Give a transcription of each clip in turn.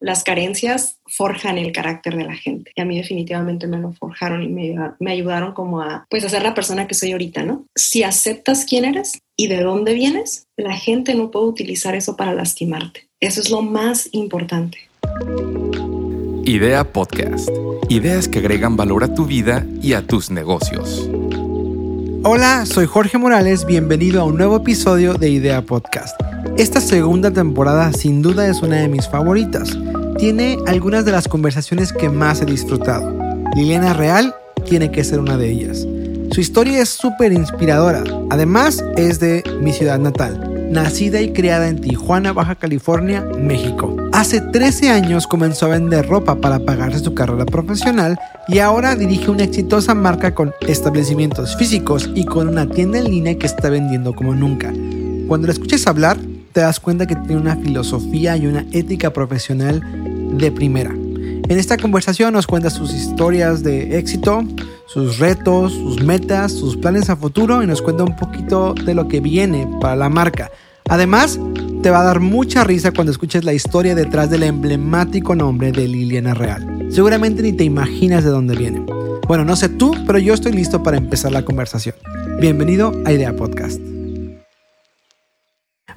las carencias forjan el carácter de la gente. Y a mí definitivamente me lo forjaron y me, ayudaron como a, pues, a ser la persona que soy ahorita, ¿no? Si aceptas quién eres y de dónde vienes, la gente no puede utilizar eso para lastimarte. Eso es lo más importante. Idea Podcast. Ideas que agregan valor a tu vida y a tus negocios. Hola, soy Jorge Morales, bienvenido a un nuevo episodio de Idea Podcast. Esta segunda temporada sin duda es una de mis favoritas. Tiene algunas de las conversaciones que más he disfrutado. Liliana Real tiene que ser una de ellas. Su historia es súper inspiradora. Además, es de mi ciudad natal, nacida y criada en Tijuana, Baja California, México. Hace 13 años comenzó a vender ropa para pagarse su carrera profesional y ahora dirige una exitosa marca con establecimientos físicos y con una tienda en línea que está vendiendo como nunca. Cuando la escuches hablar, te das cuenta que tiene una filosofía y una ética profesional de primera. En esta conversación nos cuenta sus historias de éxito, sus retos, sus metas, sus planes a futuro y nos cuenta un poquito de lo que viene para la marca. Además, te va a dar mucha risa cuando escuches la historia detrás del emblemático nombre de Liliana Real. Seguramente ni te imaginas de dónde viene. Bueno, no sé tú, pero yo estoy listo para empezar la conversación. Bienvenido a Idea Podcast.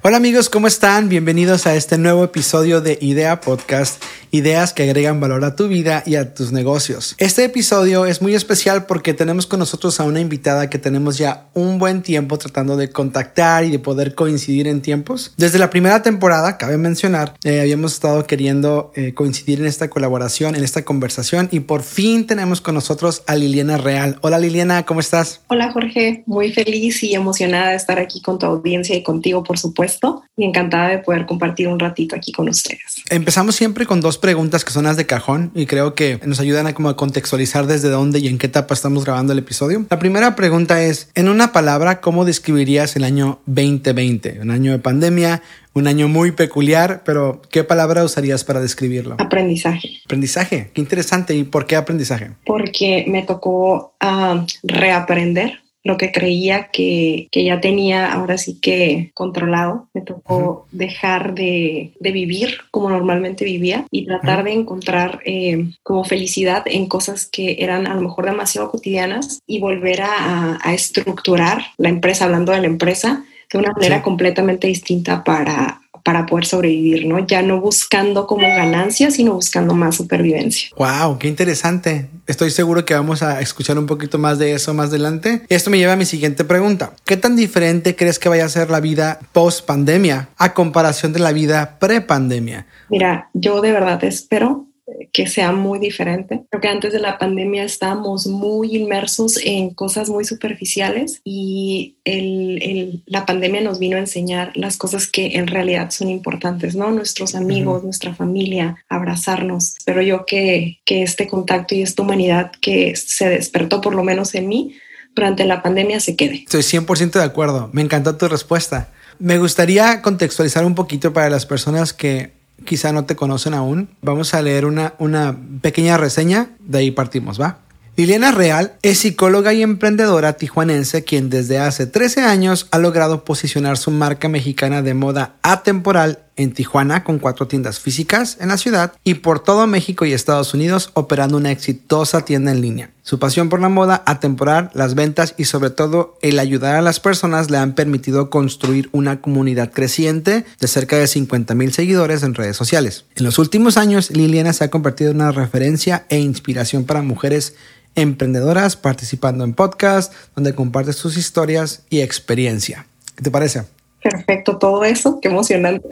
Hola amigos, ¿cómo están? Bienvenidos a este nuevo episodio de Idea Podcast, ideas que agregan valor a tu vida y a tus negocios. Este episodio es muy especial porque tenemos con nosotros a una invitada que tenemos ya un buen tiempo tratando de contactar y de poder coincidir en tiempos. Desde la primera temporada, cabe mencionar, eh, habíamos estado queriendo eh, coincidir en esta colaboración, en esta conversación y por fin tenemos con nosotros a Liliana Real. Hola Liliana, ¿cómo estás? Hola Jorge, muy feliz y emocionada de estar aquí con tu audiencia y contigo, por supuesto y encantada de poder compartir un ratito aquí con ustedes. Empezamos siempre con dos preguntas que son las de cajón y creo que nos ayudan a como a contextualizar desde dónde y en qué etapa estamos grabando el episodio. La primera pregunta es, en una palabra, ¿cómo describirías el año 2020? Un año de pandemia, un año muy peculiar, pero ¿qué palabra usarías para describirlo? Aprendizaje. Aprendizaje, qué interesante. ¿Y por qué aprendizaje? Porque me tocó uh, reaprender lo que creía que, que, ya tenía ahora sí que controlado. Me tocó dejar de, de, vivir como normalmente vivía y tratar de encontrar eh, como felicidad en cosas que eran a lo mejor demasiado cotidianas y volver a, a estructurar la empresa, hablando de la empresa, de una manera sí. completamente distinta para para poder sobrevivir, ¿no? Ya no buscando como ganancia, sino buscando más supervivencia. Wow, qué interesante. Estoy seguro que vamos a escuchar un poquito más de eso más adelante. Esto me lleva a mi siguiente pregunta. ¿Qué tan diferente crees que vaya a ser la vida post pandemia a comparación de la vida pre pandemia? Mira, yo de verdad espero que sea muy diferente. Creo que antes de la pandemia estábamos muy inmersos en cosas muy superficiales y el, el, la pandemia nos vino a enseñar las cosas que en realidad son importantes, ¿no? Nuestros amigos, uh -huh. nuestra familia, abrazarnos. Pero yo que, que este contacto y esta humanidad que se despertó por lo menos en mí durante la pandemia se quede. Estoy 100% de acuerdo. Me encantó tu respuesta. Me gustaría contextualizar un poquito para las personas que quizá no te conocen aún, vamos a leer una, una pequeña reseña, de ahí partimos, ¿va? Liliana Real es psicóloga y emprendedora tijuanense quien desde hace 13 años ha logrado posicionar su marca mexicana de moda atemporal en Tijuana con cuatro tiendas físicas en la ciudad y por todo México y Estados Unidos operando una exitosa tienda en línea. Su pasión por la moda atemporal, las ventas y sobre todo el ayudar a las personas le han permitido construir una comunidad creciente de cerca de 50 mil seguidores en redes sociales. En los últimos años, Liliana se ha convertido en una referencia e inspiración para mujeres emprendedoras participando en podcasts donde comparte sus historias y experiencia. ¿Qué te parece? Perfecto, todo eso, qué emocionante.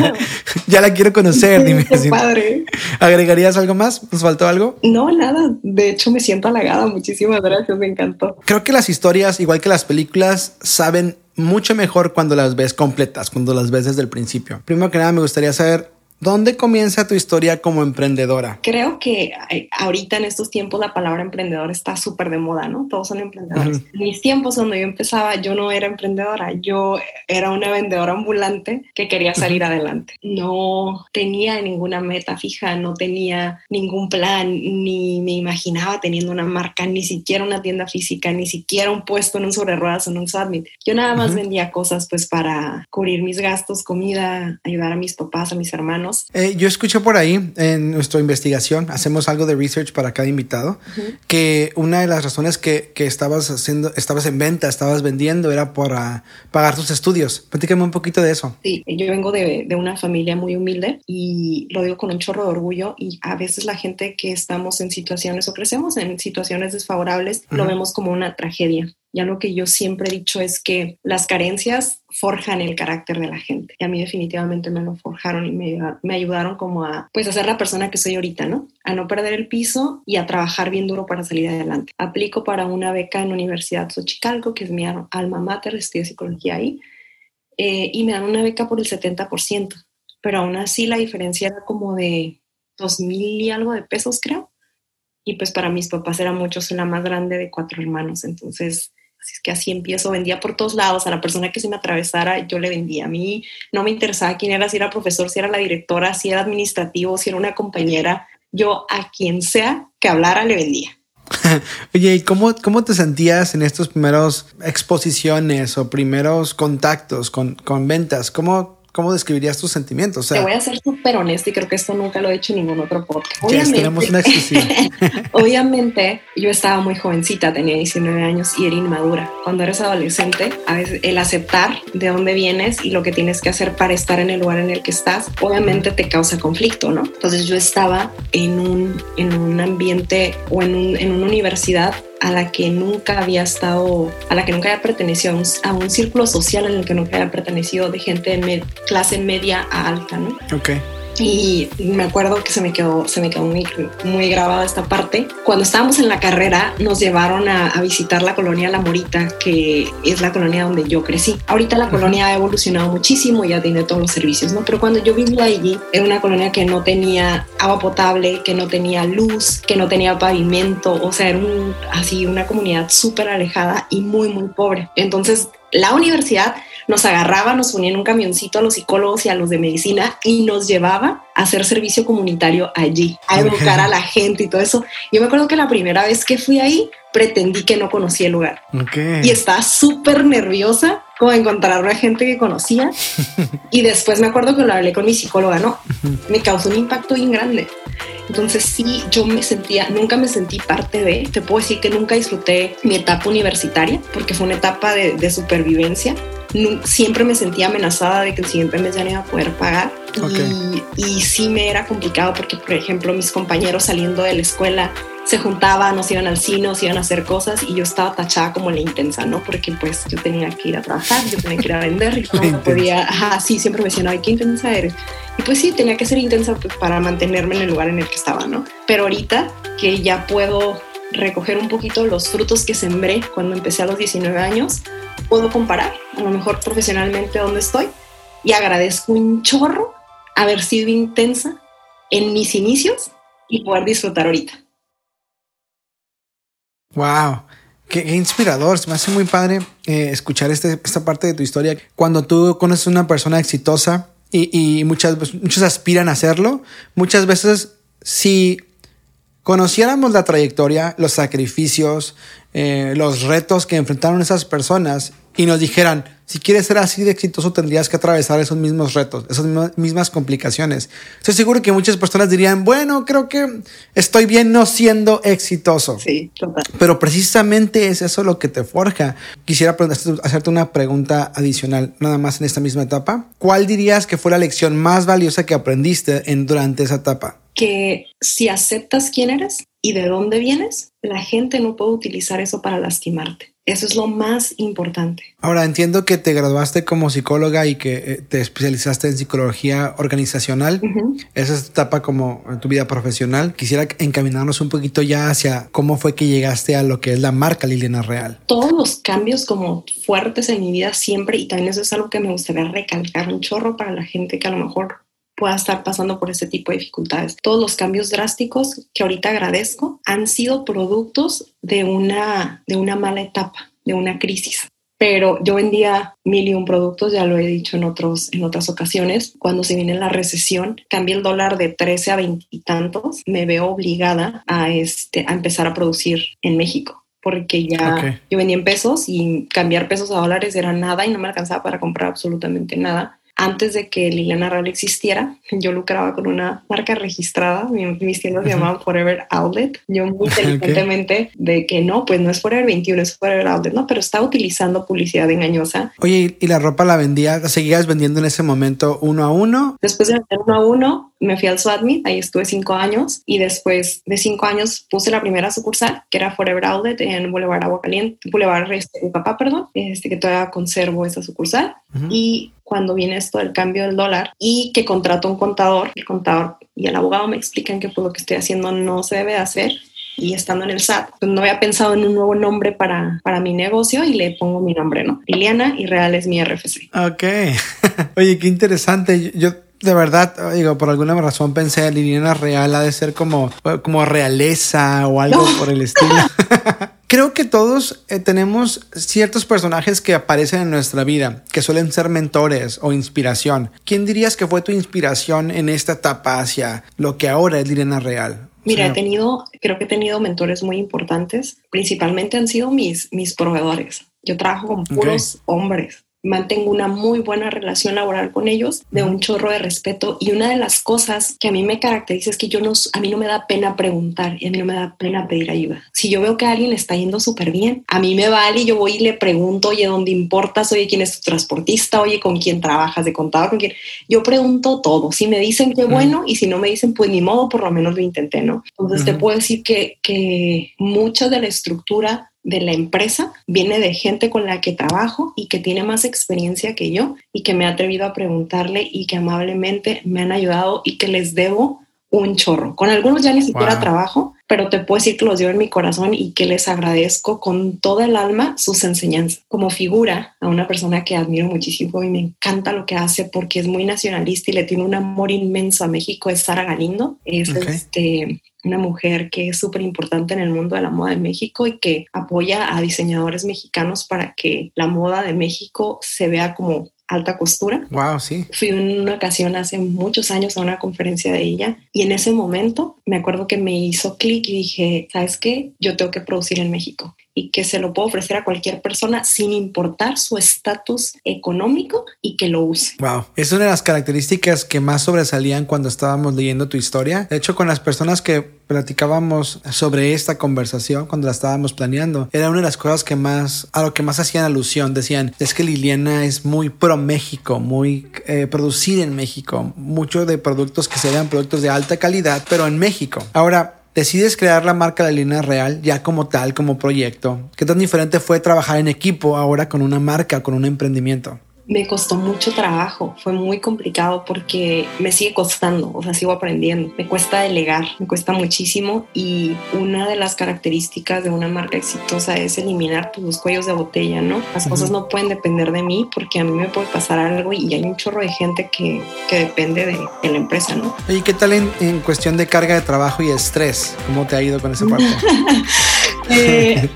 ya la quiero conocer, dime. Qué padre. ¿Agregarías algo más? ¿Nos faltó algo? No, nada. De hecho, me siento halagada. Muchísimas gracias, me encantó. Creo que las historias, igual que las películas, saben mucho mejor cuando las ves completas, cuando las ves desde el principio. Primero que nada, me gustaría saber ¿Dónde comienza tu historia como emprendedora? Creo que eh, ahorita en estos tiempos la palabra emprendedor está súper de moda, ¿no? Todos son emprendedores. Uh -huh. En mis tiempos cuando yo empezaba, yo no era emprendedora, yo era una vendedora ambulante que quería salir uh -huh. adelante. No tenía ninguna meta fija, no tenía ningún plan, ni me imaginaba teniendo una marca, ni siquiera una tienda física, ni siquiera un puesto en un sobre ruedas o en un submit. Yo nada más uh -huh. vendía cosas pues para cubrir mis gastos, comida, ayudar a mis papás, a mis hermanos Eh, yo escuché por ahí en nuestra investigación, hacemos algo de research para cada invitado, que una de las razones que, que, estabas haciendo, estabas en venta, estabas vendiendo, era para pagar tus estudios. Platícame un poquito de eso. Sí, yo vengo de, de una familia muy humilde y lo digo con un chorro de orgullo y a veces la gente que estamos en situaciones o crecemos en situaciones desfavorables lo vemos como una tragedia. Ya lo que yo siempre he dicho es que las carencias forjan el carácter de la gente. Y a mí definitivamente me lo forjaron y me, me ayudaron como a, pues, a ser la persona que soy ahorita, ¿no? A no perder el piso y a trabajar bien duro para salir adelante. Aplico para una beca en Universidad Xochicalco, que es mi alma mater, estudio psicología ahí, eh, y me dan una beca por el 70%. Pero aún así la diferencia era como de dos mil y algo de pesos, creo. Y pues para mis papás era mucho, soy la más grande de cuatro hermanos. Entonces, Así es que así empiezo, vendía por todos lados, a la persona que se me atravesara, yo le vendía. A mí no me interesaba quién era, si era profesor, si era la directora, si era administrativo, si era una compañera. Yo a quien sea que hablara le vendía. Oye, ¿y cómo, cómo te sentías en estos primeros exposiciones o primeros contactos con, con ventas? ¿Cómo, ¿Cómo describirías tus sentimientos? Te voy a ser súper honesta y creo que esto nunca lo he hecho en ningún otro podcast. Obviamente, tenemos una obviamente, yo estaba muy jovencita, tenía 19 años y era inmadura. Cuando eres adolescente, a veces el aceptar de dónde vienes y lo que tienes que hacer para estar en el lugar en el que estás, obviamente te causa conflicto, ¿no? Entonces yo estaba en un, en un ambiente o en, un, en una universidad a la que nunca había estado, a la que nunca había pertenecido, a un, círculo social en el que nunca había pertenecido de gente de clase media a alta, ¿no? Ok. Y me acuerdo que se me quedó, se me quedó muy, muy grabada esta parte. Cuando estábamos en la carrera, nos llevaron a, visitar la colonia La Morita, que es la colonia donde yo crecí. Ahorita la colonia ha evolucionado muchísimo, ya tiene todos los servicios, ¿no? Pero cuando yo vivía allí, era una colonia que no tenía agua potable, que no tenía luz, que no tenía pavimento, o sea, era así una comunidad súper alejada y muy, muy pobre. Entonces, la universidad nos agarraba, nos ponía en un camioncito a los psicólogos y a los de medicina y nos llevaba a hacer servicio comunitario allí, a educar a la gente y todo eso. Yo me acuerdo que la primera vez que fui ahí, pretendí que no conocía el lugar. Y estaba súper nerviosa como encontrar a gente que conocía. y después me acuerdo que lo hablé con mi psicóloga, ¿no? Me causó un impacto bien grande. Entonces sí, yo me sentía, nunca me sentí parte de, te puedo decir que nunca disfruté mi etapa universitaria porque fue una etapa de, de supervivencia siempre me sentía amenazada de que el siguiente mes ya no iba a poder pagar. Y, y, sí me era complicado porque, por ejemplo, mis compañeros saliendo de la escuela se juntaban, nos iban al cine, nos iban a hacer cosas y yo estaba tachada como la intensa, ¿no? Porque pues yo tenía que ir a trabajar, yo tenía que ir a vender y no podía, ajá, sí, siempre me decían, ay, qué intensa eres. Y pues sí, tenía que ser intensa pues, para mantenerme en el lugar en el que estaba, ¿no? Pero ahorita que ya puedo recoger un poquito los frutos que sembré cuando empecé a los 19 años, puedo comparar a lo mejor profesionalmente donde estoy y agradezco un chorro haber sido intensa en mis inicios y poder disfrutar ahorita. Wow, qué, inspirador. Se me hace muy padre eh, escuchar este, esta parte de tu historia. Cuando tú conoces a una persona exitosa y, y muchas, muchos aspiran a hacerlo, muchas veces si conociéramos la trayectoria, los sacrificios, eh, los retos que enfrentaron esas personas y nos dijeran, si quieres ser así de exitoso tendrías que atravesar esos mismos retos, esas mismas complicaciones. Estoy seguro que muchas personas dirían, bueno, creo que estoy bien no siendo exitoso. Sí, total. Pero precisamente es eso lo que te forja. Quisiera hacerte una pregunta adicional, nada más en esta misma etapa. ¿Cuál dirías que fue la lección más valiosa que aprendiste en, durante esa etapa? Que si aceptas quién eres y de dónde vienes, la gente no puede utilizar eso para lastimarte. Eso es lo más importante. Ahora entiendo que te graduaste como psicóloga y que eh, te especializaste en psicología organizacional. Esa es tu etapa como en tu vida profesional. Quisiera encaminarnos un poquito ya hacia cómo fue que llegaste a lo que es la marca Liliana Real. Todos los cambios como fuertes en mi vida siempre, y también eso es algo que me gustaría recalcar un chorro para la gente que a lo mejor pueda estar pasando por ese tipo de dificultades. Todos los cambios drásticos que ahorita agradezco han sido productos de una, de una mala etapa, de una crisis. Pero yo vendía mil y un productos, ya lo he dicho en, otros, en otras ocasiones. Cuando se viene la recesión, cambié el dólar de 13 a 20 y tantos. Me veo obligada a, este, a empezar a producir en México porque ya yo vendía en pesos y cambiar pesos a dólares era nada y no me alcanzaba para comprar absolutamente nada antes de que Liliana Real existiera, yo lucraba con una marca registrada, mis tiendas se llamaban Forever Outlet. Yo muy inteligentemente de que no, pues no es Forever 21, es Forever Outlet, no, pero estaba utilizando publicidad engañosa. Oye, ¿y la ropa la vendía, seguías vendiendo en ese momento uno a uno? Después de vender uno a uno, me fui al SWATMIT, ahí estuve cinco años y después de cinco años puse la primera sucursal, que era Forever Outlet en Boulevard Agua Caliente, Boulevard este, mi papá, perdón, este, que todavía conservo esa sucursal. Y cuando viene esto del cambio del dólar y que contrato un contador, el contador y el abogado me explican que pues lo que estoy haciendo no se debe hacer y estando en el SAT, pues no había pensado en un nuevo nombre para, para mi negocio y le pongo mi nombre, ¿no? Liliana y Real es mi RFC. Ok. Oye, qué interesante. Yo de verdad, digo, por alguna razón pensé Liliana Real ha de ser como, como realeza o algo por el estilo. Creo que todos eh, tenemos ciertos personajes que aparecen en nuestra vida, que suelen ser mentores o inspiración. ¿Quién dirías que fue tu inspiración en esta etapa hacia lo que ahora es Liliana Real? Mira, he tenido, creo que he tenido mentores muy importantes. Principalmente han sido mis, mis proveedores. Yo trabajo con puros hombres mantengo una muy buena relación laboral con ellos, de un chorro de respeto. Y una de las cosas que a mí me caracteriza es que yo no, a mí no me da pena preguntar y a mí no me da pena pedir ayuda. Si yo veo que a alguien le está yendo súper bien, a mí me vale y yo voy y le pregunto, oye, ¿dónde importas? Oye, ¿quién es tu transportista? Oye, ¿con quién trabajas de contador? ¿Con quién? Yo pregunto todo. Si me dicen que bueno y si no me dicen, pues ni modo, por lo menos lo intenté, ¿no? Entonces te puedo decir que, que mucha de la estructura de la empresa viene de gente con la que trabajo y que tiene más experiencia que yo y que me ha atrevido a preguntarle y que amablemente me han ayudado y que les debo un chorro. Con algunos ya ni siquiera trabajo, pero te puedo decir que los llevo en mi corazón y que les agradezco con toda el alma sus enseñanzas. Como figura a una persona que admiro muchísimo y me encanta lo que hace porque es muy nacionalista y le tiene un amor inmenso a México, es Sara Galindo. Es este una mujer que es súper importante en el mundo de la moda de México y que apoya a diseñadores mexicanos para que la moda de México se vea como alta costura. Wow, sí. Fui en una ocasión hace muchos años a una conferencia de ella y en ese momento me acuerdo que me hizo clic y dije, ¿sabes qué? Yo tengo que producir en México y que se lo puedo ofrecer a cualquier persona sin importar su estatus económico y que lo use. Wow, es una de las características que más sobresalían cuando estábamos leyendo tu historia. De hecho, con las personas que platicábamos sobre esta conversación cuando la estábamos planeando, era una de las cosas que más, a lo que más hacían alusión. Decían, es que Liliana es muy pro México, muy eh, producida en México, muchos de productos que serían productos de alta calidad, pero en México. Ahora, decides crear la marca de línea real ya como tal, como proyecto. ¿Qué tan diferente fue trabajar en equipo ahora con una marca, con un emprendimiento? Me costó mucho trabajo, fue muy complicado porque me sigue costando, o sea, sigo aprendiendo. Me cuesta delegar, me cuesta muchísimo y una de las características de una marca exitosa es eliminar pues, los cuellos de botella, ¿no? Las cosas no pueden depender de mí porque a mí me puede pasar algo y hay un chorro de gente que, que depende de, la empresa, ¿no? ¿Y qué tal en, en, cuestión de carga de trabajo y estrés? ¿Cómo te ha ido con ese parte? eh,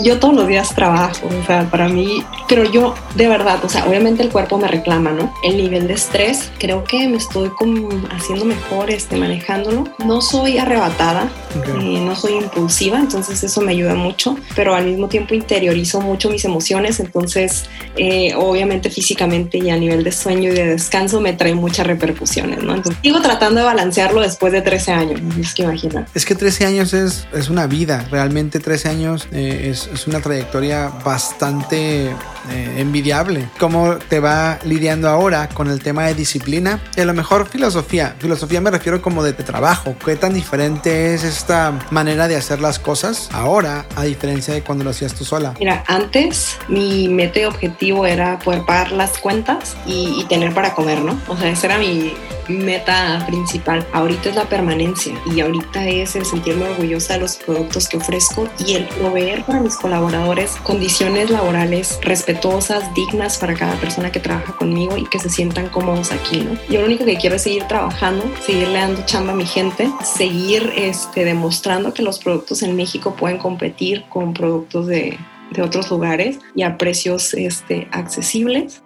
yo todos los días trabajo, o sea, para mí, pero yo de verdad, o sea, obviamente el cuerpo me reclama, ¿no? El nivel de estrés, creo que me estoy como haciendo mejor, este, manejándolo. No soy arrebatada, eh, no soy impulsiva, entonces eso me ayuda mucho, pero al mismo tiempo interiorizo mucho mis emociones, entonces eh, obviamente físicamente y a nivel de sueño y de descanso me trae muchas repercusiones, ¿no? Entonces sigo tratando de balancearlo después de 13 años, es que imagina. Es que 13 años es, es una vida, realmente 13 años eh, es es, una trayectoria bastante eh, envidiable. ¿Cómo te va lidiando ahora con el tema de disciplina? Y a lo mejor filosofía. Filosofía me refiero como de, trabajo. ¿Qué tan diferente es esta manera de hacer las cosas ahora a diferencia de cuando lo hacías tú sola? Mira, antes mi meta y objetivo era poder pagar las cuentas y, y tener para comer, ¿no? O sea, ese era mi, meta principal. Ahorita es la permanencia y ahorita es el sentirme orgullosa de los productos que ofrezco y el proveer para mis colaboradores condiciones laborales respetuosas, dignas para cada persona que trabaja conmigo y que se sientan cómodos aquí, ¿no? Yo lo único que quiero es seguir trabajando, seguirle dando chamba a mi gente, seguir este, demostrando que los productos en México pueden competir con productos de, de otros lugares y a precios este, accesibles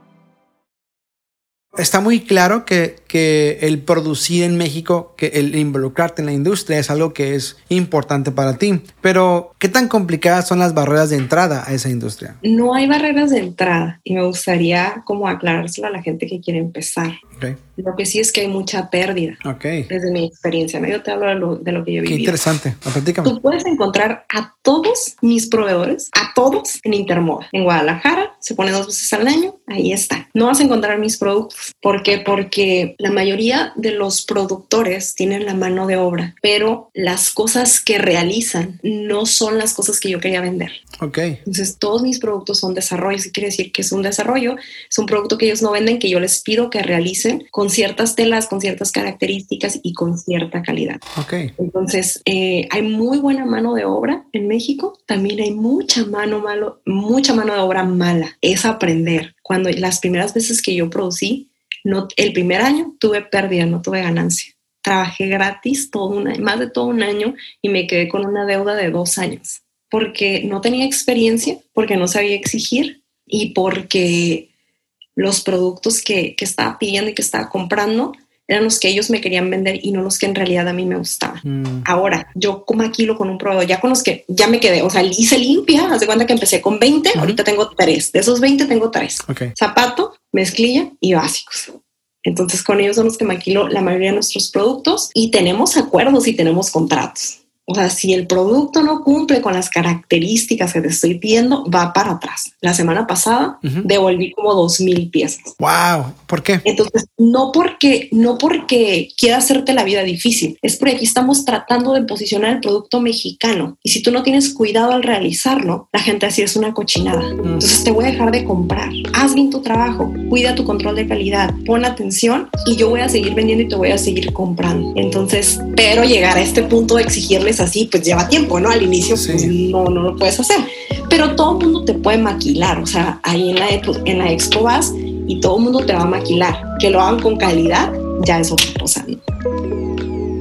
Está muy claro que, que, el producir en México, que el involucrarte en la industria es algo que es importante para ti. Pero, ¿qué tan complicadas son las barreras de entrada a esa industria? No hay barreras de entrada y me gustaría como aclarárselo a la gente que quiere empezar. Okay. Lo que sí es que hay mucha pérdida. Okay. Desde mi experiencia. Yo te hablo de lo, de lo que yo viví. Qué interesante. Tú puedes encontrar a todos mis proveedores, a todos en Intermoda. En Guadalajara se pone dos veces al año. Ahí está. No vas a encontrar mis productos. ¿Por qué? Porque la mayoría de los productores tienen la mano de obra, pero las cosas que realizan no son las cosas que yo quería vender. Ok. Entonces, todos mis productos son desarrollos. ¿Qué quiere decir que es un desarrollo? Es un producto que ellos no venden, que yo les pido que realicen con ciertas telas, con ciertas características y con cierta calidad. Ok. Entonces, eh, hay muy buena mano de obra en México. También hay mucha mano, malo, mucha mano de obra mala. Es aprender. Cuando las primeras veces que yo producí, no, el primer año tuve pérdida, no tuve ganancia. Trabajé gratis todo un año, más de todo un año y me quedé con una deuda de dos años porque no tenía experiencia, porque no sabía exigir y porque los productos que, que estaba pidiendo y que estaba comprando eran los que ellos me querían vender y no los que en realidad a mí me gustaban. Mm. Ahora, yo como maquilo con un proveedor, ya con los que ya me quedé, o sea, hice limpia, haz de cuenta que empecé con 20, ahorita tengo 3, de esos 20 tengo 3. Okay. Zapato, mezclilla y básicos. Entonces con ellos son los que maquilo la mayoría de nuestros productos y tenemos acuerdos y tenemos contratos. O sea, si el producto no cumple con las características que te estoy pidiendo, va para atrás. La semana pasada Ujú. devolví como dos mil piezas. Wow. ¿Por qué? Entonces, no porque, no porque quiera hacerte la vida difícil, es porque aquí estamos tratando de posicionar el producto mexicano. Y si tú no tienes cuidado al realizarlo, la gente así es una cochinada. Entonces te voy a dejar de comprar. Haz bien tu trabajo, cuida tu control de calidad, pon atención y yo voy a seguir vendiendo y te voy a seguir comprando. Entonces, pero llegar a este punto de exigirles así, pues lleva tiempo, ¿no? Al inicio, Sí. pues no, no lo puedes hacer. Pero todo el mundo te puede maquilar. O sea, ahí en la, en la expo vas y todo el mundo te va a maquilar. Que lo hagan con calidad ya es otra cosa. ¿no?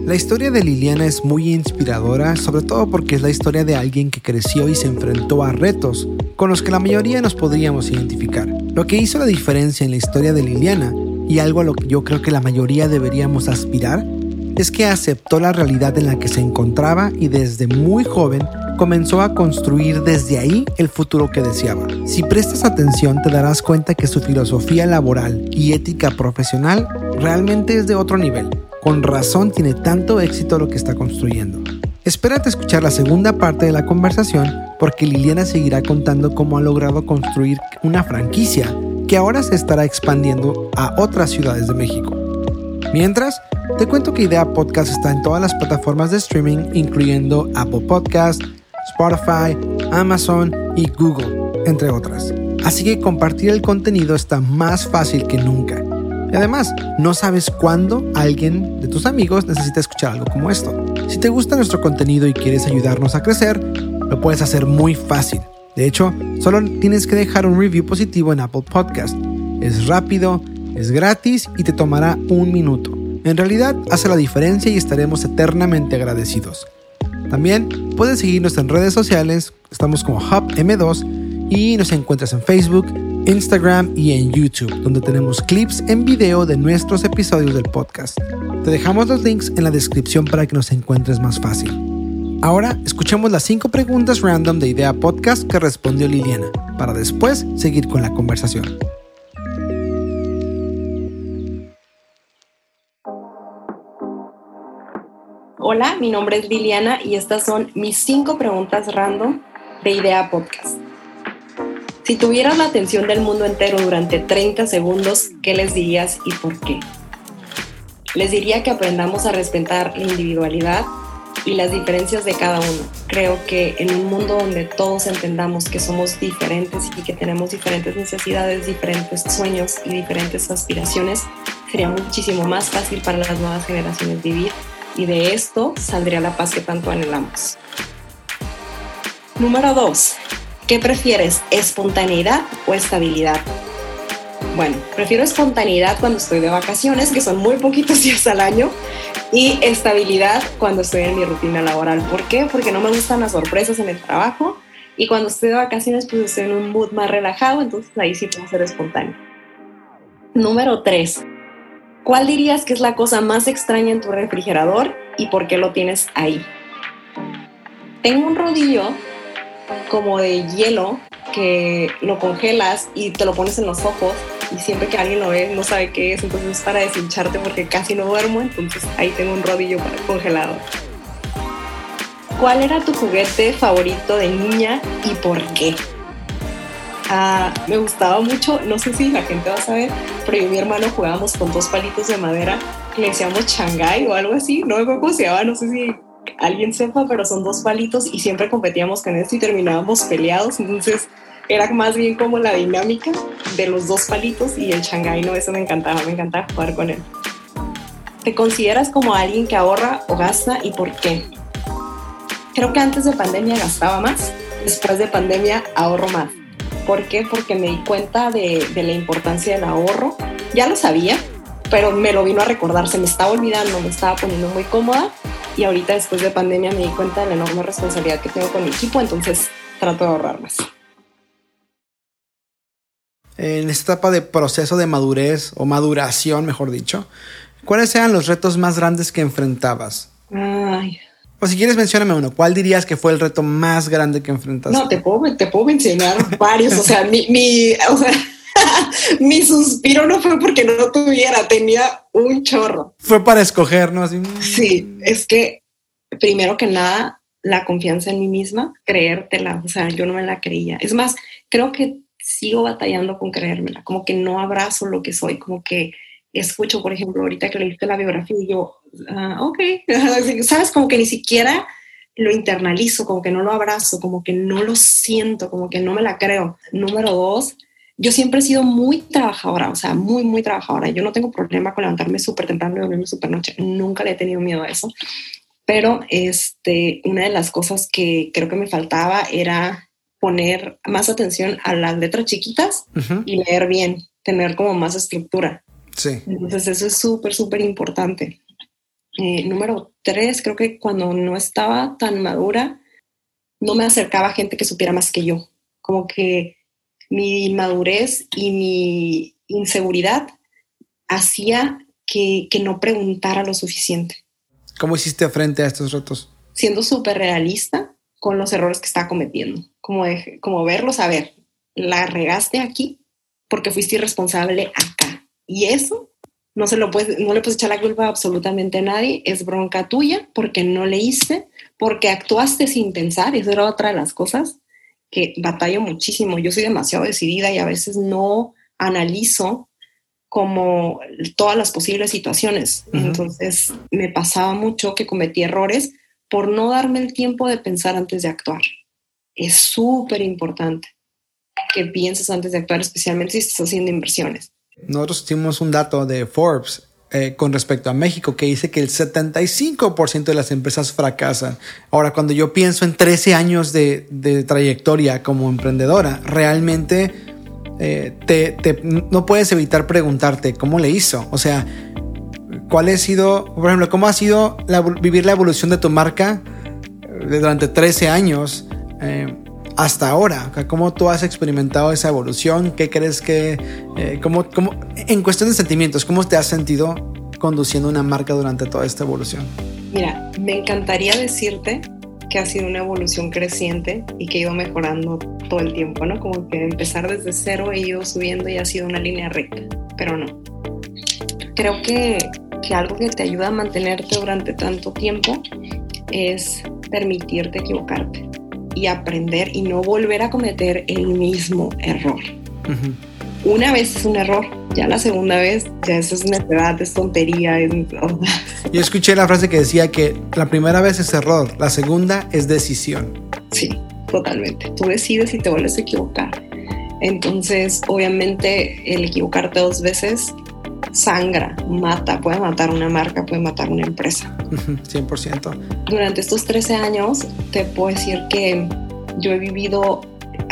La historia de Liliana es muy inspiradora, sobre todo porque es la historia de alguien que creció y se enfrentó a retos con los que la mayoría nos podríamos identificar. Lo que hizo la diferencia en la historia de Liliana, y algo a lo que yo creo que la mayoría deberíamos aspirar, es que aceptó la realidad en la que se encontraba y desde muy joven comenzó a construir desde ahí el futuro que deseaba. Si prestas atención te darás cuenta que su filosofía laboral y ética profesional realmente es de otro nivel. Con razón tiene tanto éxito lo que está construyendo. Espérate escuchar la segunda parte de la conversación porque Liliana seguirá contando cómo ha logrado construir una franquicia que ahora se estará expandiendo a otras ciudades de México. Mientras, te cuento que Idea Podcast está en todas las plataformas de streaming, incluyendo Apple Podcast, Spotify, Amazon y Google, entre otras. Así que compartir el contenido está más fácil que nunca. Y además, no sabes cuándo alguien de tus amigos necesita escuchar algo como esto. Si te gusta nuestro contenido y quieres ayudarnos a crecer, lo puedes hacer muy fácil. De hecho, solo tienes que dejar un review positivo en Apple Podcast. Es rápido, es gratis y te tomará un minuto. En realidad hace la diferencia y estaremos eternamente agradecidos. También puedes seguirnos en redes sociales, estamos como Hub M2 y nos encuentras en Facebook, Instagram y en YouTube, donde tenemos clips en video de nuestros episodios del podcast. Te dejamos los links en la descripción para que nos encuentres más fácil. Ahora escuchemos las 5 preguntas random de Idea Podcast que respondió Liliana, para después seguir con la conversación. Hola, mi nombre es Liliana y estas son mis cinco preguntas random de Idea Podcast. Si tuvieras la atención del mundo entero durante 30 segundos, ¿qué les dirías y por qué? Les diría que aprendamos a respetar la individualidad y las diferencias de cada uno. Creo que en un mundo donde todos entendamos que somos diferentes y que tenemos diferentes necesidades, diferentes sueños y diferentes aspiraciones, sería muchísimo más fácil para las nuevas generaciones vivir y de esto saldría la paz que tanto anhelamos. Número 2. ¿Qué prefieres, espontaneidad o estabilidad? Bueno, prefiero espontaneidad cuando estoy de vacaciones, que son muy poquitos días al año, y estabilidad cuando estoy en mi rutina laboral. ¿Por qué? Porque no me gustan las sorpresas en el trabajo y cuando estoy de vacaciones pues estoy en un mood más relajado, entonces ahí sí puedo ser espontáneo. Número 3. ¿Cuál dirías que es la cosa más extraña en tu refrigerador y por qué lo tienes ahí? Tengo un rodillo como de hielo que lo congelas y te lo pones en los ojos y siempre que alguien lo ve no sabe qué es, entonces es para deshincharte porque casi no duermo, entonces ahí tengo un rodillo congelado. ¿Cuál era tu juguete favorito de niña y por qué? Ah, me gustaba mucho, no sé si la gente va a saber, pero yo y mi hermano jugábamos con dos palitos de madera que le decíamos Shanghai o algo así, no me acuerdo cómo se llama, no sé si alguien sepa, pero son dos palitos y siempre competíamos con esto y terminábamos peleados, entonces era más bien como la dinámica de los dos palitos y el Shanghai, no, eso me encantaba, me encantaba jugar con él. ¿Te consideras como alguien que ahorra o gasta y por qué? Creo que antes de pandemia gastaba más, después de pandemia ahorro más. ¿Por qué? Porque me di cuenta de, la importancia del ahorro. Ya lo sabía, pero me lo vino a recordar, se me estaba olvidando, me estaba poniendo muy cómoda y ahorita después de pandemia me di cuenta de la enorme responsabilidad que tengo con mi equipo, entonces trato de ahorrar más. En esta etapa de proceso de madurez o maduración, mejor dicho, ¿cuáles eran los retos más grandes que enfrentabas? Ay, o si quieres, mencióname uno. ¿Cuál dirías que fue el reto más grande que enfrentaste? No, te puedo, te puedo mencionar varios. O sea, mi, mi, o sea, mi suspiro no fue porque no tuviera, tenía un chorro. Fue para escoger, ¿no? Así... Sí, es que primero que nada, la confianza en mí misma, creértela. O sea, yo no me la creía. Es más, creo que sigo batallando con creérmela, como que no abrazo lo que soy, como que escucho, por ejemplo, ahorita que leíste la biografía y yo, uh, ok, sabes, como que ni siquiera lo internalizo, como que no lo abrazo, como que no lo siento, como que no me la creo. Número dos, yo siempre he sido muy trabajadora, o sea, muy, muy trabajadora. Yo no tengo problema con levantarme súper temprano y dormirme súper noche. Nunca le he tenido miedo a eso. Pero este, una de las cosas que creo que me faltaba era poner más atención a las letras chiquitas y leer bien, tener como más estructura. Sí. Entonces eso es súper, súper importante. Eh, número tres, creo que cuando no estaba tan madura, no me acercaba a gente que supiera más que yo. Como que mi madurez y mi inseguridad hacía que, que no preguntara lo suficiente. ¿Cómo hiciste frente a estos retos? Siendo súper realista con los errores que estaba cometiendo. Como, de, como verlos, a ver, la regaste aquí porque fuiste irresponsable acá y eso no, se lo puedes, no le puedes echar la culpa a absolutamente a nadie, es bronca tuya porque no leíste, porque actuaste sin pensar, y eso era otra de las cosas que batallo muchísimo. Yo soy demasiado decidida y a veces no analizo como todas las posibles situaciones. Entonces me pasaba mucho que cometí errores por no darme el tiempo de pensar antes de actuar. Es súper importante que pienses antes de actuar, especialmente si estás haciendo inversiones. Nosotros tuvimos un dato de Forbes eh, con respecto a México que dice que el 75% de las empresas fracasan. Ahora, cuando yo pienso en 13 años de, trayectoria como emprendedora, realmente eh, no puedes evitar preguntarte cómo le hizo. O sea, ¿cuál ha sido, por ejemplo, cómo ha sido vivir la evolución de tu marca eh, durante 13 años? Hasta ahora? ¿Cómo tú has experimentado esa evolución? ¿Qué crees que, eh, cómo, en cuestión de sentimientos, cómo te has sentido conduciendo una marca durante toda esta evolución? Mira, me encantaría decirte que ha sido una evolución creciente y que ido mejorando todo el tiempo, ¿no? Como que empezar desde cero he ido subiendo y ha sido una línea recta, pero no. Creo que, que algo que te ayuda a mantenerte durante tanto tiempo es permitirte equivocarte y aprender y no volver a cometer el mismo error. Una vez es un error, ya la segunda vez ya eso es necedad, es tontería. Es... Yo escuché la frase que decía que la primera vez es error, la segunda es decisión. Sí, totalmente. Tú decides si te vuelves a equivocar. Entonces, obviamente, el equivocarte dos veces sangra, mata, puede matar una marca, puede matar una empresa. 100%. Durante estos 13 años te puedo decir que yo he vivido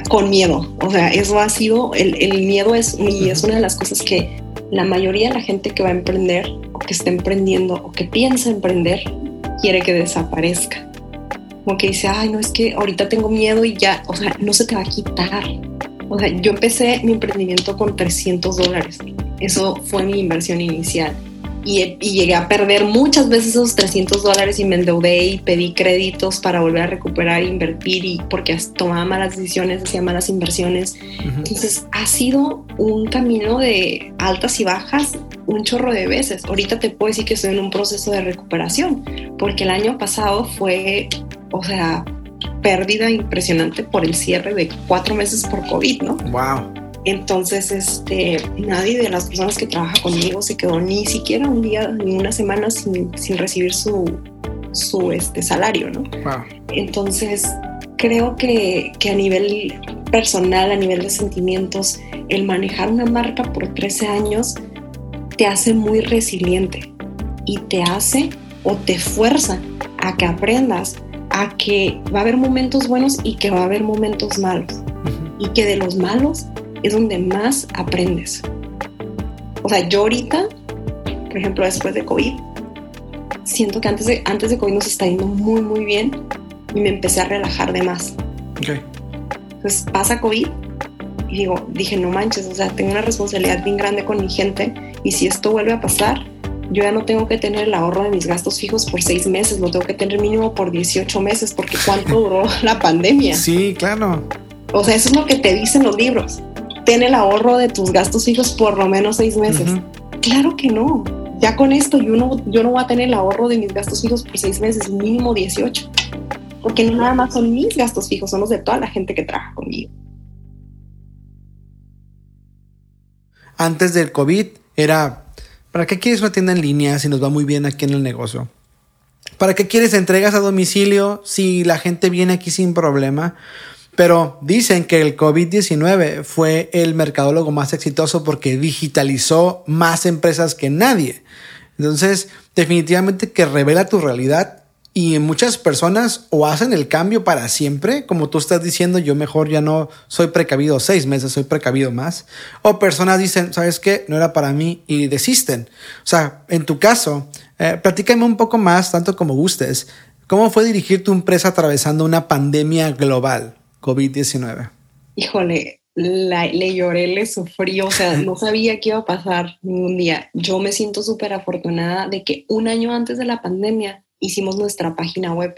con miedo, o sea, eso ha sido, el, el miedo es, y es una de las cosas que la mayoría de la gente que va a emprender o que está emprendiendo o que piensa emprender quiere que desaparezca. Como que dice, ay, no, es que ahorita tengo miedo y ya, o sea, no se te va a quitar. O sea, yo empecé mi emprendimiento con 300 dólares Eso fue mi inversión inicial y, llegué a perder muchas veces esos 300 dólares y me endeudé y pedí créditos para volver a recuperar e invertir y porque tomaba malas decisiones, hacía malas inversiones. Entonces ha sido un camino de altas y bajas un chorro de veces. Ahorita te puedo decir que estoy en un proceso de recuperación porque el año pasado fue, o sea, pérdida impresionante por el cierre de cuatro meses por COVID, ¿no? Wow entonces, este, nadie de las personas que trabaja conmigo se quedó ni siquiera un día ni una semana sin, recibir su, su este, salario, ¿no? Entonces, creo que, que, a nivel personal, a nivel de sentimientos, el manejar una marca por 13 años te hace muy resiliente y te hace o te fuerza a que aprendas a que va a haber momentos buenos y que va a haber momentos malos. Y que de los malos es donde más aprendes. O sea, yo ahorita, por ejemplo, después de COVID, siento que antes de, antes de COVID nos está yendo muy, muy bien y me empecé a relajar de más. Okay. Entonces pasa COVID y digo, dije, no manches, o sea, tengo una responsabilidad bien grande con mi gente y si esto vuelve a pasar, yo ya no tengo que tener el ahorro de mis gastos fijos por seis meses, lo tengo que tener mínimo por 18 meses, porque ¿cuánto duró la pandemia? Sí, claro. O sea, eso es lo que te dicen los libros ten el ahorro de tus gastos fijos por lo menos seis meses. Claro que no. Ya con esto yo no, yo no voy a tener el ahorro de mis gastos fijos por seis meses, mínimo 18. Porque no nada más son mis gastos fijos, son los de toda la gente que trabaja conmigo. Antes del COVID era, ¿para qué quieres una tienda en línea si nos va muy bien aquí en el negocio? ¿Para qué quieres entregas a domicilio si la gente viene aquí sin problema? Pero dicen que el COVID-19 fue el mercadólogo más exitoso porque digitalizó más empresas que nadie. Entonces, definitivamente que revela tu realidad y muchas personas o hacen el cambio para siempre, como tú estás diciendo, yo mejor ya no soy precavido seis meses, soy precavido más. O personas dicen, ¿sabes qué? No era para mí y desisten. O sea, en tu caso, eh, platícame un poco más, tanto como gustes, ¿cómo fue dirigir tu empresa atravesando una pandemia global? COVID-19? Híjole, le lloré, le sufrí, o sea, no sabía qué iba a pasar ningún día. Yo me siento súper afortunada de que un año antes de la pandemia hicimos nuestra página web,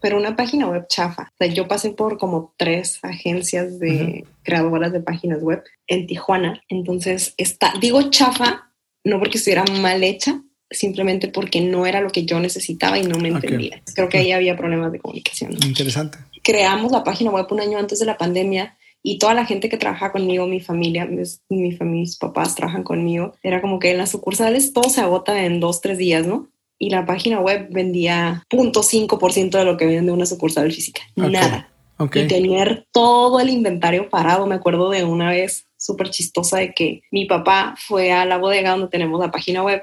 pero una página web chafa. O sea, yo pasé por como tres agencias de creadoras de páginas web en Tijuana. Entonces, está, digo chafa, no porque estuviera mal hecha, simplemente porque no era lo que yo necesitaba y no me entendía. Creo que ahí había problemas de comunicación. Interesante creamos la página web un año antes de la pandemia y toda la gente que trabaja conmigo, mi familia, mis, mi familia, mis papás trabajan conmigo, era como que en las sucursales todo se agota en dos, tres días, ¿no? Y la página web vendía 0.5% de lo que vende una sucursal física. Nada. Y tener todo el inventario parado. Me acuerdo de una vez súper chistosa de que mi papá fue a la bodega donde tenemos la página web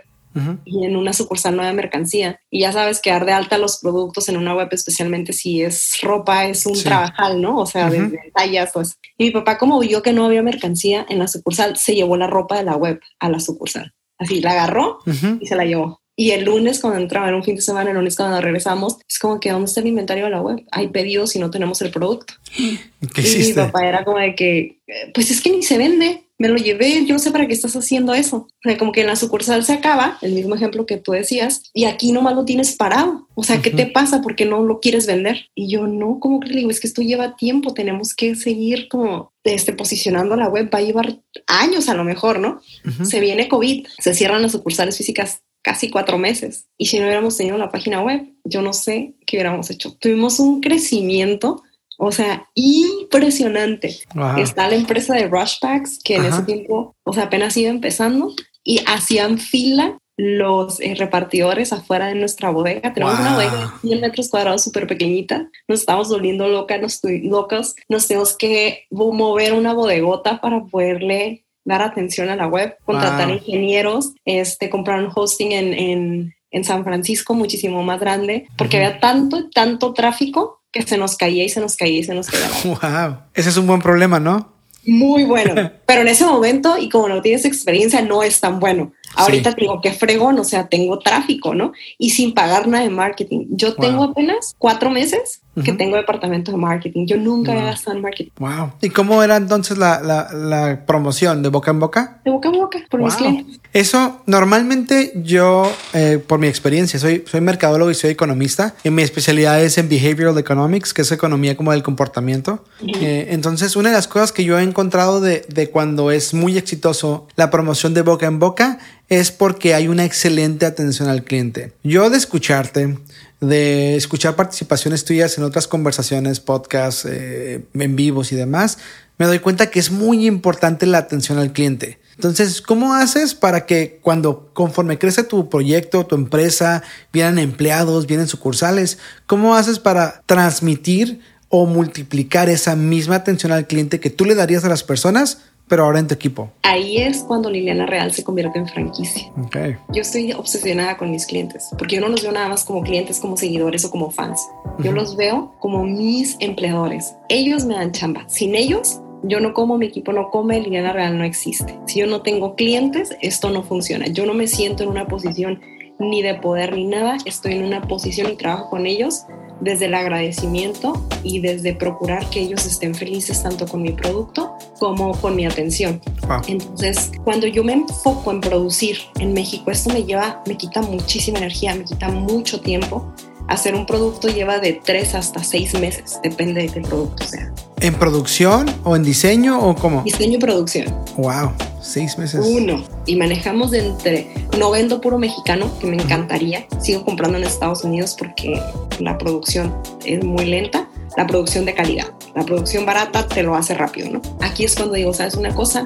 y en una sucursal nueva mercancía. Y ya sabes que dar de alta los productos en una web, especialmente si es ropa, es un trabajal, ¿no? O sea, de tallas o eso. Y mi papá, como vio que no había mercancía en la sucursal, se llevó la ropa de la web a la sucursal. Así, la agarró y se la llevó. Y el lunes cuando entraba, en un fin de semana, el lunes cuando regresamos, es como que ¿dónde está el inventario de la web? Hay pedidos y no tenemos el producto. ¿Qué y mi papá era como de que, pues es que ni se vende me lo llevé, yo no sé para qué estás haciendo eso. O sea, como que en la sucursal se acaba, el mismo ejemplo que tú decías, y aquí nomás lo tienes parado. O sea, ¿qué te pasa? ¿Por qué no lo quieres vender? Y yo no, como que le digo, es que esto lleva tiempo, tenemos que seguir como este, posicionando la web, va a llevar años a lo mejor, ¿no? Se viene COVID, se cierran las sucursales físicas casi cuatro meses. Y si no hubiéramos tenido la página web, yo no sé qué hubiéramos hecho. Tuvimos un crecimiento o sea, impresionante. Está la empresa de Rushbacks, que en ese tiempo, o sea, apenas iba empezando y hacían fila los eh, repartidores afuera de nuestra bodega. Tenemos una bodega de 100 metros cuadrados súper pequeñita. Nos estamos volviendo locas, nos, locos. Nos tenemos que mover una bodegota para poderle dar atención a la web, contratar ingenieros, este, comprar un hosting en, en, en, San Francisco muchísimo más grande, porque había tanto, tanto tráfico que se nos caía y se nos caía y se nos caía. Wow, ese es un buen problema, ¿no? Muy bueno, pero en ese momento y como no tienes experiencia no es tan bueno. Ahorita te digo, qué fregón, o sea, tengo tráfico, ¿no? Y sin pagar nada de marketing. Yo tengo apenas cuatro meses que tengo departamento de marketing. Yo nunca he gastado en marketing. Wow. ¿Y cómo era entonces la, la, la, promoción? ¿De boca en boca? De boca en boca, por mis clientes. Eso, normalmente yo, eh, por mi experiencia, soy, soy mercadólogo y soy economista. Y mi especialidad es en Behavioral Economics, que es economía como del comportamiento. Eh, entonces, una de las cosas que yo he encontrado de, de cuando es muy exitoso la promoción de boca en boca es porque hay una excelente atención al cliente. Yo de escucharte, de escuchar participaciones tuyas en otras conversaciones, podcasts, eh, en vivos y demás, me doy cuenta que es muy importante la atención al cliente. Entonces, ¿cómo haces para que cuando conforme crece tu proyecto, tu empresa, vienen empleados, vienen sucursales, cómo haces para transmitir o multiplicar esa misma atención al cliente que tú le darías a las personas pero ahora en tu equipo. Ahí es cuando Liliana Real se convierte en franquicia. Okay. Yo estoy obsesionada con mis clientes, porque yo no los veo nada más como clientes, como seguidores o como fans. Yo los veo como mis empleadores. Ellos me dan chamba. Sin ellos, yo no como, mi equipo no come, Liliana Real no existe. Si yo no tengo clientes, esto no funciona. Yo no me siento en una posición ni de poder ni nada. Estoy en una posición y trabajo con ellos desde el agradecimiento y desde procurar que ellos estén felices tanto con mi producto como con mi atención. Entonces, cuando yo me enfoco en producir en México, esto me lleva, me quita muchísima energía, me quita mucho tiempo. Hacer un producto lleva de tres hasta seis meses, depende de qué producto sea. ¿En producción o en diseño o cómo? Diseño y producción. Wow, seis meses. Uno. Y manejamos de entre, no vendo puro mexicano, que me encantaría. Sigo comprando en Estados Unidos porque la producción es muy lenta. La producción de calidad. La producción barata te lo hace rápido, ¿no? Aquí es cuando digo, ¿sabes una cosa?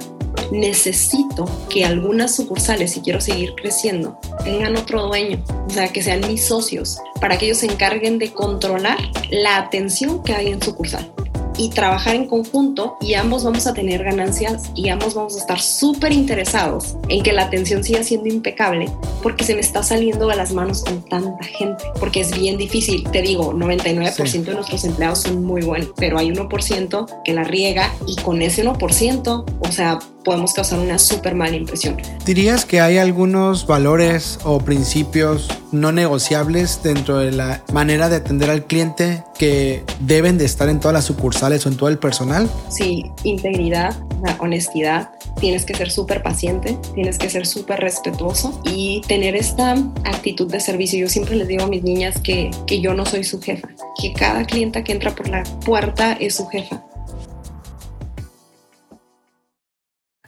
necesito que algunas sucursales, si quiero seguir creciendo, tengan otro dueño, o sea, que sean mis socios, para que ellos se encarguen de controlar la atención que hay en sucursal y trabajar en conjunto y ambos vamos a tener ganancias y ambos vamos a estar súper interesados en que la atención siga siendo impecable porque se me está saliendo de las manos con tanta gente, porque es bien difícil, te digo, 99% de nuestros empleados son muy buenos, pero hay 1% que la riega y con ese 1%, o sea, podemos causar una súper mala impresión. ¿Dirías que hay algunos valores o principios no negociables dentro de la manera de atender al cliente que deben de estar en todas las sucursales o en todo el personal? Sí, integridad, honestidad, tienes que ser súper paciente, tienes que ser súper respetuoso y tener esta actitud de servicio. Yo siempre les digo a mis niñas que, que yo no soy su jefa, que cada clienta que entra por la puerta es su jefa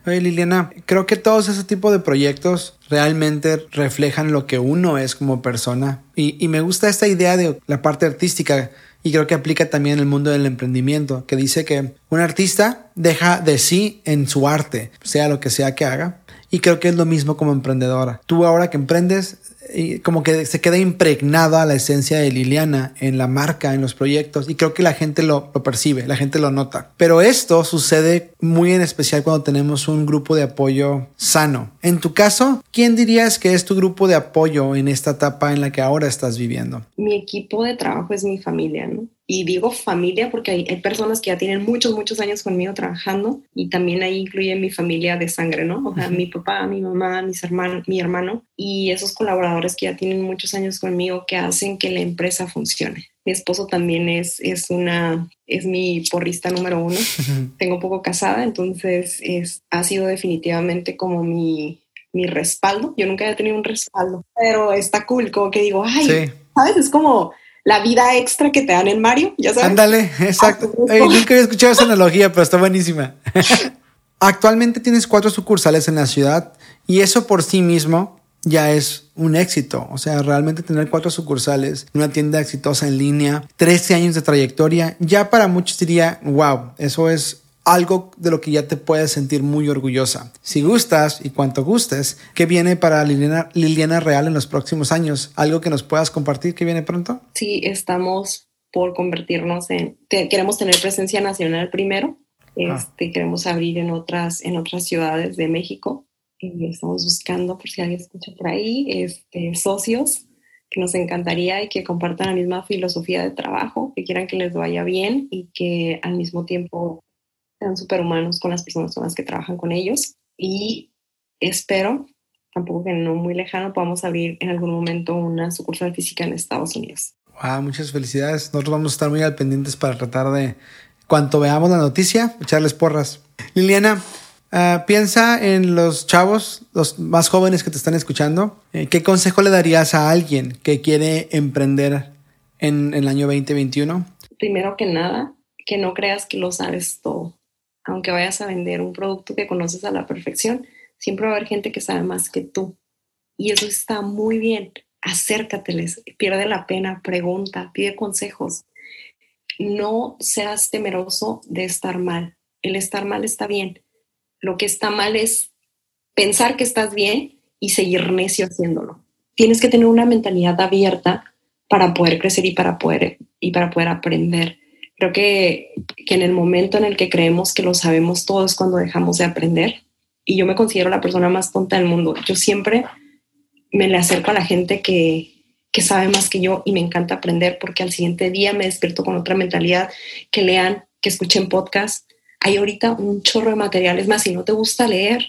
Oye Liliana, creo que todos ese tipo de proyectos realmente reflejan lo que uno es como persona y, y, me gusta esta idea de la parte artística y creo que aplica también el mundo del emprendimiento, que dice que un artista deja de sí en su arte, sea lo que sea que haga, y creo que es lo mismo como emprendedora. Tú ahora que emprendes, como que se queda impregnada la esencia de Liliana en la marca, en los proyectos, y creo que la gente lo, percibe, la gente lo nota. Pero esto sucede muy en especial cuando tenemos un grupo de apoyo sano. En tu caso, ¿quién dirías que es tu grupo de apoyo en esta etapa en la que ahora estás viviendo? Mi equipo de trabajo es mi familia. Y digo familia porque hay, personas que ya tienen muchos, muchos años conmigo trabajando y también ahí incluye mi familia de sangre, ¿no? O sea, mi papá, mi mamá, mis hermanos, mi hermano y esos colaboradores que ya tienen muchos años conmigo que hacen que la empresa funcione. Mi esposo también es, es una, es mi porrista número uno. Tengo poco casada, entonces es, ha sido definitivamente como mi, mi respaldo. Yo nunca había tenido un respaldo, pero está cool, como que digo, ay, ¿sabes? Es como la vida extra que te dan en Mario, ya sabes. Ándale, exacto. Nunca había escuchado esa analogía, pero está buenísima. Actualmente tienes cuatro sucursales en la ciudad y eso por sí mismo ya es un éxito. O sea, realmente tener cuatro sucursales, una tienda exitosa en línea, 13 años de trayectoria, ya para muchos diría, wow, eso es algo de lo que ya te puedes sentir muy orgullosa. Si gustas y cuanto gustes, ¿qué viene para Liliana, Liliana Real en los próximos años? ¿Algo que nos puedas compartir que viene pronto? Sí, estamos por convertirnos en, queremos tener presencia nacional primero, ah. este, queremos abrir en otras, en otras ciudades de México. Y estamos buscando, por si alguien escucha por ahí, este, socios que nos encantaría y que compartan la misma filosofía de trabajo, que quieran que les vaya bien y que al mismo tiempo sean superhumanos con las personas con las que trabajan con ellos y espero tampoco que no muy lejano, podamos abrir en algún momento una sucursal física en Estados Unidos. Wow, muchas felicidades. Nosotros vamos a estar muy al pendientes para tratar de, cuanto veamos la noticia, echarles porras. Liliana, uh, piensa en los chavos, los más jóvenes que te están escuchando. Eh, ¿Qué consejo le darías a alguien que quiere emprender en, en el año 2021? Primero que nada, que no creas que lo sabes todo. Aunque vayas a vender un producto que conoces a la perfección, siempre va a haber gente que sabe más que tú. Y eso está muy bien. Acércateles, pierde la pena, pregunta, pide consejos. No seas temeroso de estar mal. El estar mal está bien. Lo que está mal es pensar que estás bien y seguir necio haciéndolo. Tienes que tener una mentalidad abierta para poder crecer y para poder, y para poder aprender. Creo que, que en el momento en el que creemos que lo sabemos todo es cuando dejamos de aprender y yo me considero la persona más tonta del mundo. Yo siempre me le acerco a la gente que, que sabe más que yo y me encanta aprender porque al siguiente día me despierto con otra mentalidad, que lean, que escuchen podcast. Hay ahorita un chorro de materiales más, si no te gusta leer,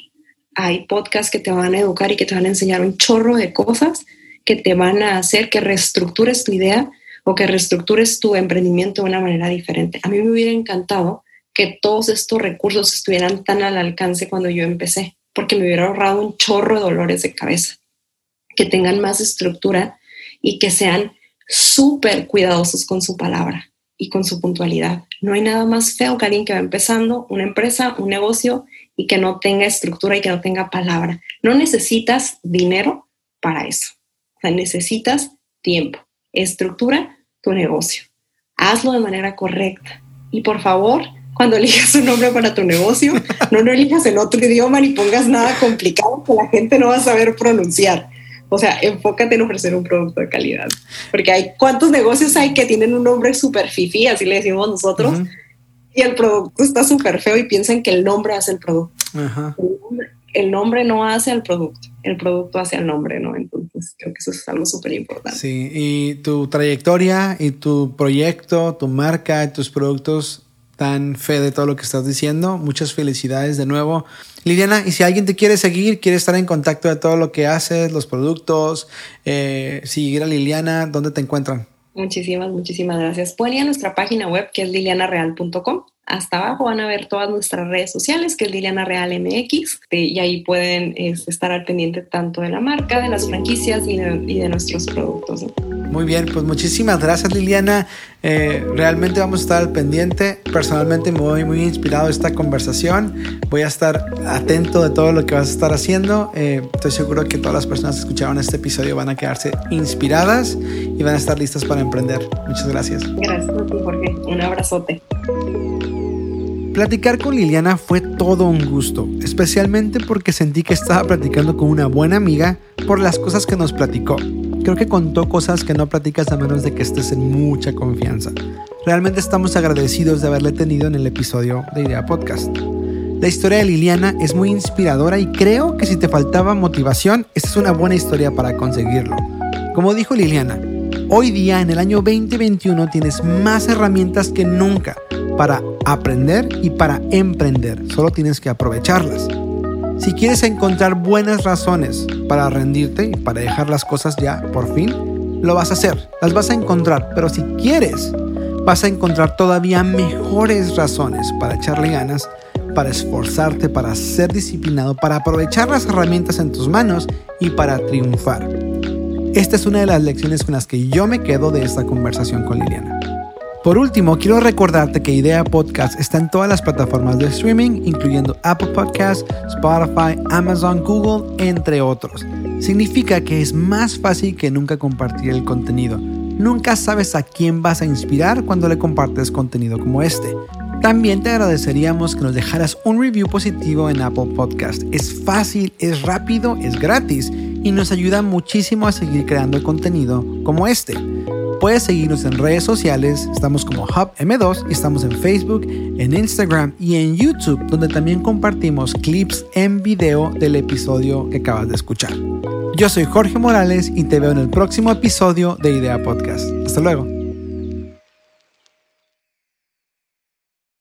hay podcasts que te van a educar y que te van a enseñar un chorro de cosas que te van a hacer que reestructures tu idea o que reestructures tu emprendimiento de una manera diferente. A mí me hubiera encantado que todos estos recursos estuvieran tan al alcance cuando yo empecé, porque me hubiera ahorrado un chorro de dolores de cabeza, que tengan más estructura y que sean súper cuidadosos con su palabra y con su puntualidad. No hay nada más feo que alguien que va empezando una empresa, un negocio y que no tenga estructura y que no tenga palabra. No necesitas dinero para eso. O sea, necesitas tiempo, estructura tu negocio. Hazlo de manera correcta. Y por favor, cuando elijas un nombre para tu negocio, no lo elijas en otro idioma ni pongas nada complicado que la gente no va a saber pronunciar. O sea, enfócate en ofrecer un producto de calidad. Porque hay cuántos negocios hay que tienen un nombre súper fifi, así le decimos nosotros, y el producto está súper feo y piensan que el nombre hace el producto. El, nombre, no hace el producto, el producto hace el nombre, ¿no? Entonces creo que eso es algo súper importante. Sí, y tu trayectoria y tu proyecto, tu marca, tus productos dan fe de todo lo que estás diciendo. Muchas felicidades de nuevo. Liliana, y si alguien te quiere seguir, quiere estar en contacto de todo lo que haces, los productos, eh, seguir a Liliana, ¿dónde te encuentran? Muchísimas, muchísimas gracias. Pueden ir a nuestra página web que es lilianareal.com. Hasta abajo van a ver todas nuestras redes sociales, que es Liliana Real MX, y ahí pueden estar al pendiente tanto de la marca, de las franquicias y de, nuestros productos. Muy bien, pues muchísimas gracias Liliana. Eh, realmente vamos a estar al pendiente. Personalmente me voy muy inspirado de esta conversación. Voy a estar atento de todo lo que vas a estar haciendo. Eh, estoy seguro que todas las personas que escucharon este episodio van a quedarse inspiradas y van a estar listas para emprender. Muchas gracias. Gracias a ti, Jorge. Un abrazote. Platicar con Liliana fue todo un gusto, especialmente porque sentí que estaba platicando con una buena amiga por las cosas que nos platicó. Creo que contó cosas que no platicas a menos de que estés en mucha confianza. Realmente estamos agradecidos de haberle tenido en el episodio de Idea Podcast. La historia de Liliana es muy inspiradora y creo que si te faltaba motivación, esta es una buena historia para conseguirlo. Como dijo Liliana, hoy día en el año 2021 tienes más herramientas que nunca para aprender y para emprender. Solo tienes que aprovecharlas. Si quieres encontrar buenas razones para rendirte y para dejar las cosas ya por fin, lo vas a hacer, las vas a encontrar, pero si quieres, vas a encontrar todavía mejores razones para echarle ganas, para esforzarte, para ser disciplinado, para aprovechar las herramientas en tus manos y para triunfar. Esta es una de las lecciones con las que yo me quedo de esta conversación con Liliana. Por último, quiero recordarte que Idea Podcast está en todas las plataformas de streaming, incluyendo Apple Podcasts, Spotify, Amazon, Google, entre otros. Significa que es más fácil que nunca compartir el contenido. Nunca sabes a quién vas a inspirar cuando le compartes contenido como este. También te agradeceríamos que nos dejaras un review positivo en Apple Podcast. Es fácil, es rápido, es gratis y nos ayuda muchísimo a seguir creando contenido como este. Puedes seguirnos en redes sociales, estamos como Hub M2 y estamos en Facebook, en Instagram y en YouTube, donde también compartimos clips en video del episodio que acabas de escuchar. Yo soy Jorge Morales y te veo en el próximo episodio de Idea Podcast. Hasta luego.